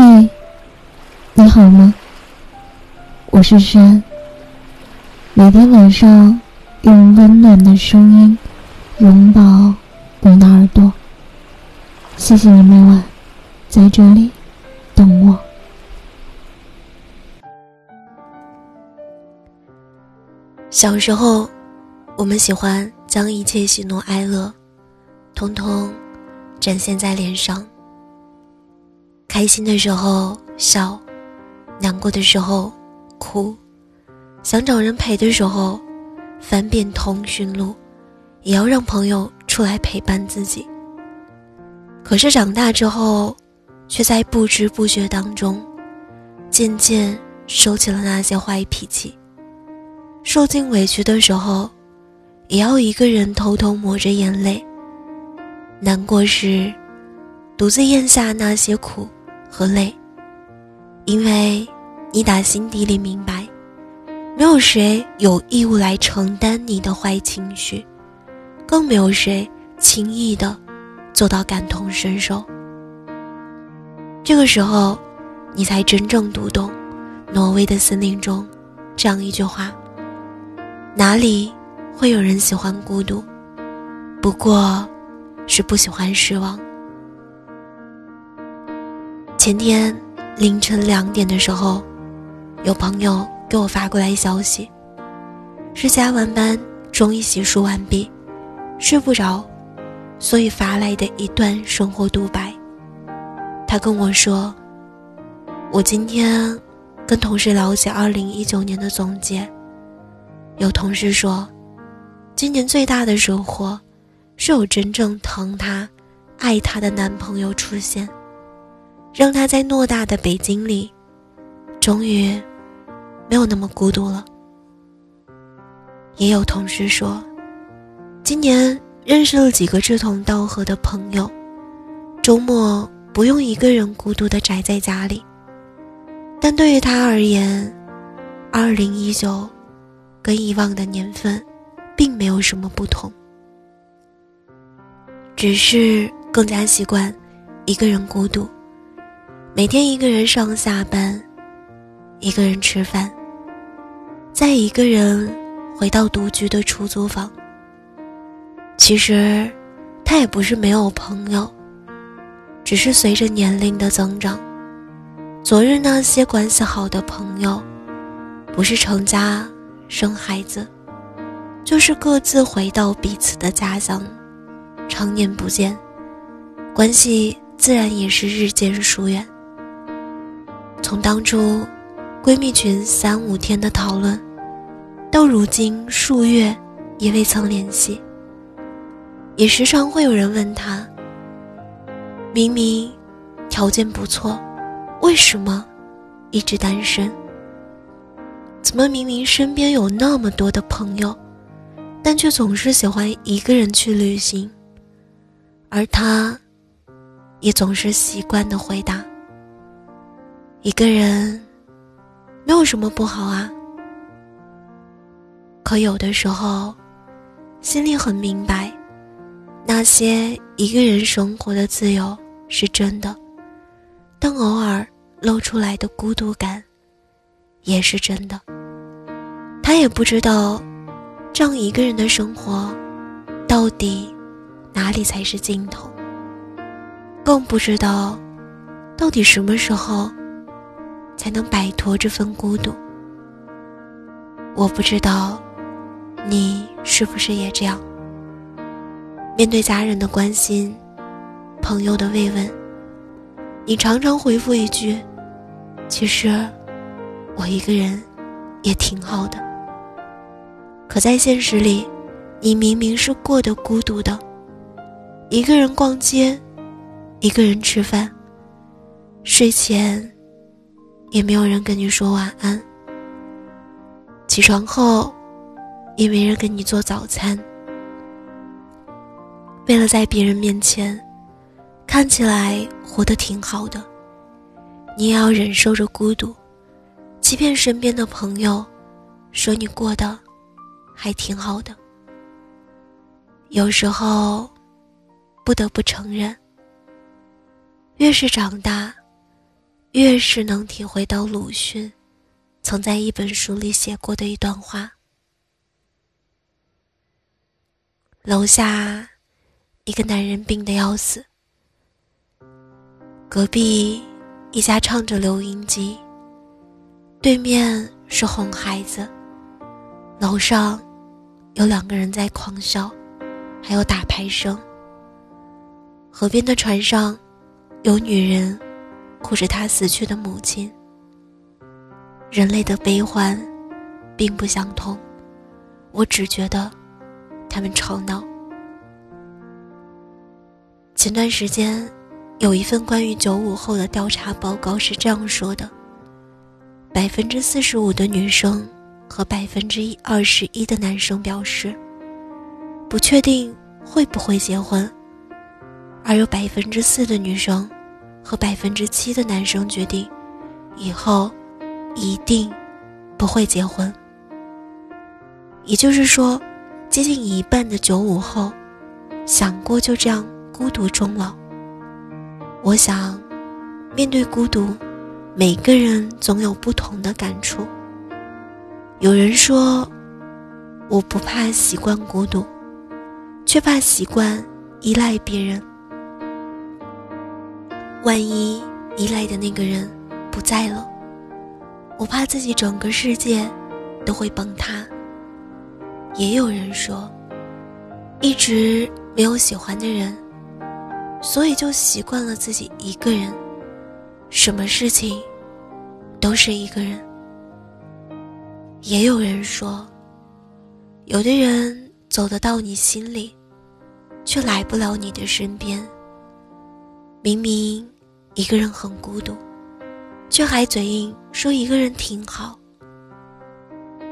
嘿，你好吗？我是山。每天晚上用温暖的声音拥抱你的耳朵。谢谢你每晚在这里等我。小时候，我们喜欢将一切喜怒哀乐，通通展现在脸上。开心的时候笑，难过的时候哭，想找人陪的时候，翻遍通讯录，也要让朋友出来陪伴自己。可是长大之后，却在不知不觉当中，渐渐收起了那些坏脾气。受尽委屈的时候，也要一个人偷偷抹着眼泪。难过时，独自咽下那些苦。和累，因为你打心底里明白，没有谁有义务来承担你的坏情绪，更没有谁轻易的做到感同身受。这个时候，你才真正读懂挪威的森林中这样一句话：哪里会有人喜欢孤独？不过是不喜欢失望。前天凌晨两点的时候，有朋友给我发过来消息，是加完班终于洗漱完毕，睡不着，所以发来的一段生活独白。他跟我说：“我今天跟同事聊起二零一九年的总结，有同事说，今年最大的收获，是有真正疼她、爱她的男朋友出现。”让他在偌大的北京里，终于没有那么孤独了。也有同事说，今年认识了几个志同道合的朋友，周末不用一个人孤独的宅在家里。但对于他而言，二零一九跟以往的年份并没有什么不同，只是更加习惯一个人孤独。每天一个人上下班，一个人吃饭，再一个人回到独居的出租房。其实，他也不是没有朋友，只是随着年龄的增长，昨日那些关系好的朋友，不是成家生孩子，就是各自回到彼此的家乡，常年不见，关系自然也是日渐疏远。从当初闺蜜群三五天的讨论，到如今数月也未曾联系，也时常会有人问她：明明条件不错，为什么一直单身？怎么明明身边有那么多的朋友，但却总是喜欢一个人去旅行？而他，也总是习惯的回答。一个人没有什么不好啊，可有的时候，心里很明白，那些一个人生活的自由是真的，但偶尔露出来的孤独感也是真的。他也不知道，这样一个人的生活到底哪里才是尽头，更不知道到底什么时候。才能摆脱这份孤独。我不知道，你是不是也这样？面对家人的关心，朋友的慰问，你常常回复一句：“其实，我一个人也挺好的。”可在现实里，你明明是过得孤独的，一个人逛街，一个人吃饭，睡前。也没有人跟你说晚安。起床后，也没人跟你做早餐。为了在别人面前看起来活得挺好的，你也要忍受着孤独，欺骗身边的朋友，说你过得还挺好的。有时候，不得不承认，越是长大。越是能体会到鲁迅曾在一本书里写过的一段话。楼下，一个男人病得要死。隔壁一家唱着留音机，对面是哄孩子，楼上有两个人在狂笑，还有打牌声。河边的船上，有女人哭着他死去的母亲。人类的悲欢，并不相通，我只觉得。他们吵闹。前段时间，有一份关于九五后的调查报告是这样说的：百分之四十五的女生和百分之一二十一的男生表示不确定会不会结婚，而有百分之四的女生和百分之七的男生决定以后一定不会结婚。也就是说。接近一半的九五后，想过就这样孤独终老。我想，面对孤独，每个人总有不同的感触。有人说，我不怕习惯孤独，却怕习惯依赖别人。万一依赖的那个人不在了，我怕自己整个世界都会崩塌。也有人说，一直没有喜欢的人，所以就习惯了自己一个人，什么事情都是一个人。也有人说，有的人走得到你心里，却来不了你的身边。明明一个人很孤独，却还嘴硬说一个人挺好，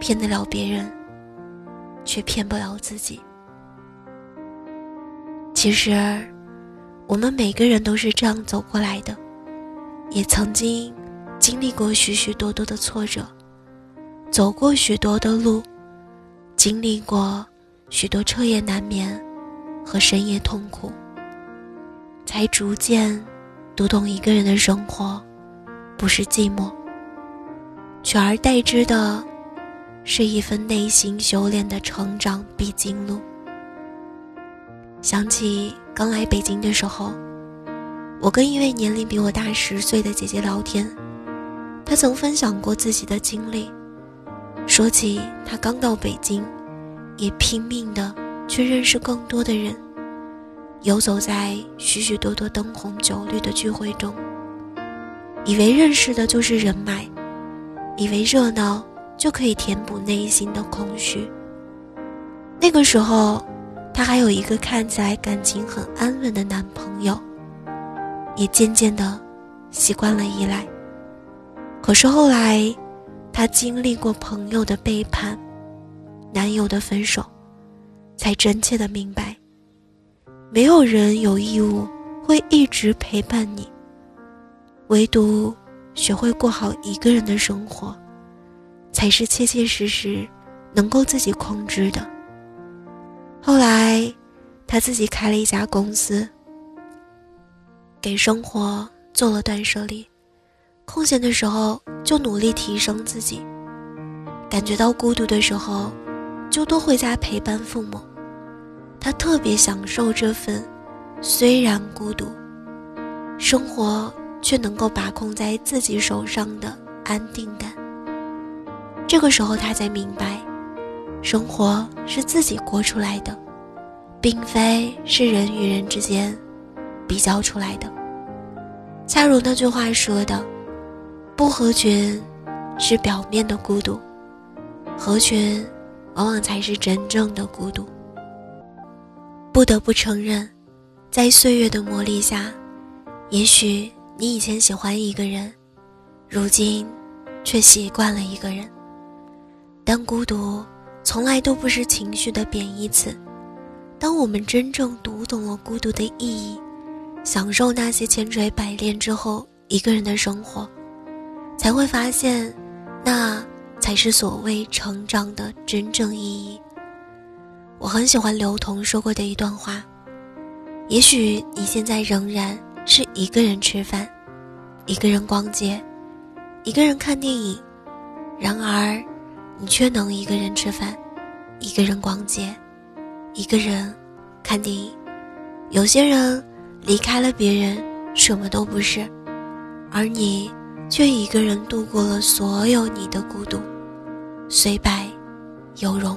骗得了别人。却骗不了自己。其实，我们每个人都是这样走过来的，也曾经经历过许许多多的挫折，走过许多的路，经历过许多彻夜难眠和深夜痛苦，才逐渐读懂一个人的生活不是寂寞，取而代之的。是一份内心修炼的成长必经路。想起刚来北京的时候，我跟一位年龄比我大十岁的姐姐聊天，她曾分享过自己的经历，说起她刚到北京，也拼命的去认识更多的人，游走在许许多多灯红酒绿的聚会中，以为认识的就是人脉，以为热闹。就可以填补内心的空虚。那个时候，她还有一个看起来感情很安稳的男朋友，也渐渐的习惯了依赖。可是后来，她经历过朋友的背叛，男友的分手，才真切的明白，没有人有义务会一直陪伴你，唯独学会过好一个人的生活。才是切切实实能够自己控制的。后来，他自己开了一家公司，给生活做了断舍离，空闲的时候就努力提升自己，感觉到孤独的时候，就多回家陪伴父母。他特别享受这份虽然孤独，生活却能够把控在自己手上的安定感。这个时候，他才明白，生活是自己过出来的，并非是人与人之间比较出来的。恰如那句话说的：“不合群是表面的孤独，合群往往才是真正的孤独。”不得不承认，在岁月的磨砺下，也许你以前喜欢一个人，如今却习惯了一个人。但孤独从来都不是情绪的贬义词。当我们真正读懂了孤独的意义，享受那些千锤百炼之后一个人的生活，才会发现，那才是所谓成长的真正意义。我很喜欢刘同说过的一段话：也许你现在仍然是一个人吃饭，一个人逛街，一个人看电影。然而，你却能一个人吃饭，一个人逛街，一个人看电影。有些人离开了别人，什么都不是，而你却一个人度过了所有你的孤独，虽败犹荣。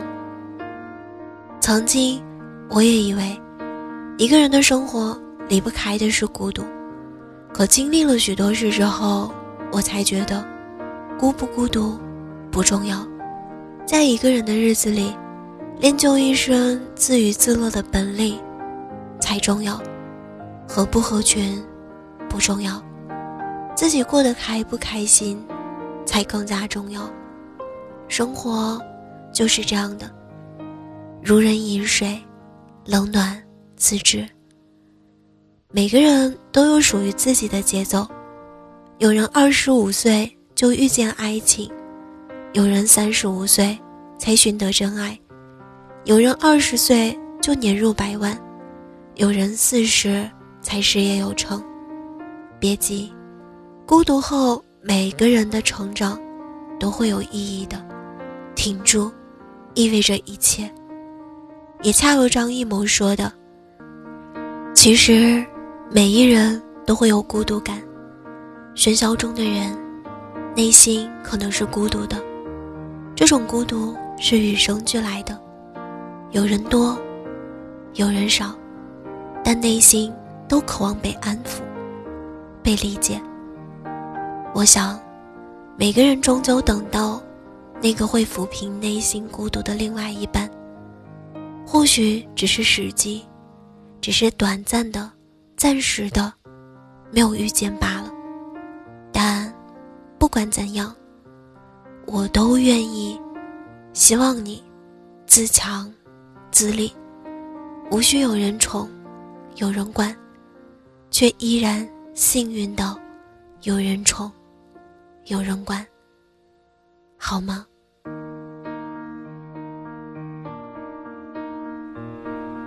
曾经，我也以为，一个人的生活离不开的是孤独，可经历了许多事之后，我才觉得，孤不孤独。不重要，在一个人的日子里，练就一身自娱自乐的本领才重要。合不合群不重要，自己过得开不开心才更加重要。生活就是这样的，如人饮水，冷暖自知。每个人都有属于自己的节奏，有人二十五岁就遇见爱情。有人三十五岁才寻得真爱，有人二十岁就年入百万，有人四十才事业有成。别急，孤独后每个人的成长都会有意义的。挺住，意味着一切。也恰如张艺谋说的：“其实每一人都会有孤独感，喧嚣中的人，内心可能是孤独的。”这种孤独是与生俱来的，有人多，有人少，但内心都渴望被安抚、被理解。我想，每个人终究等到那个会抚平内心孤独的另外一半，或许只是时机，只是短暂的、暂时的，没有遇见罢了。但不管怎样。我都愿意，希望你自强自立，无需有人宠，有人管，却依然幸运到有人宠，有人管，好吗？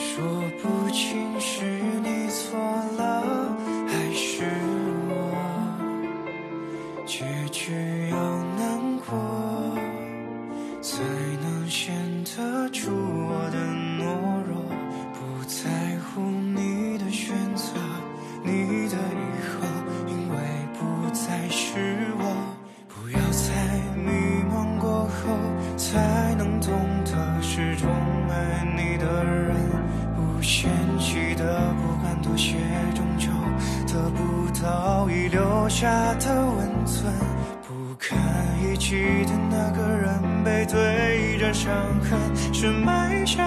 说不清是早已留下的温存，不堪一击的那个人，背对着伤痕，是埋下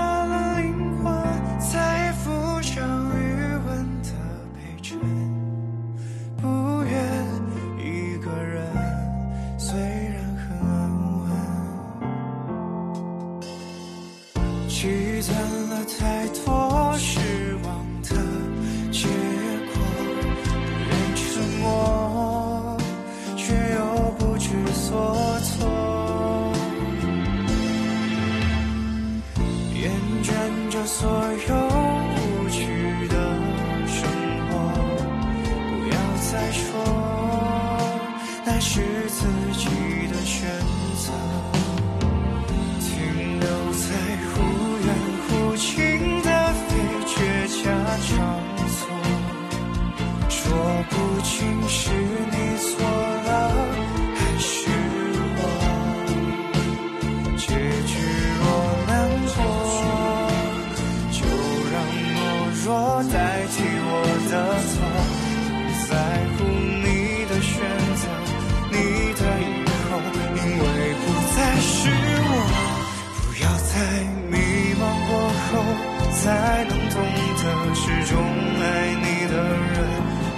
才能懂得始终爱你的人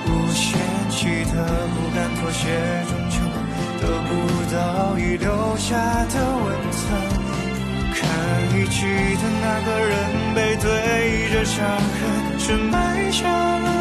无限期的不敢妥协终究得不到你留下的温存。看一起的那个人背对着伤痕却埋下了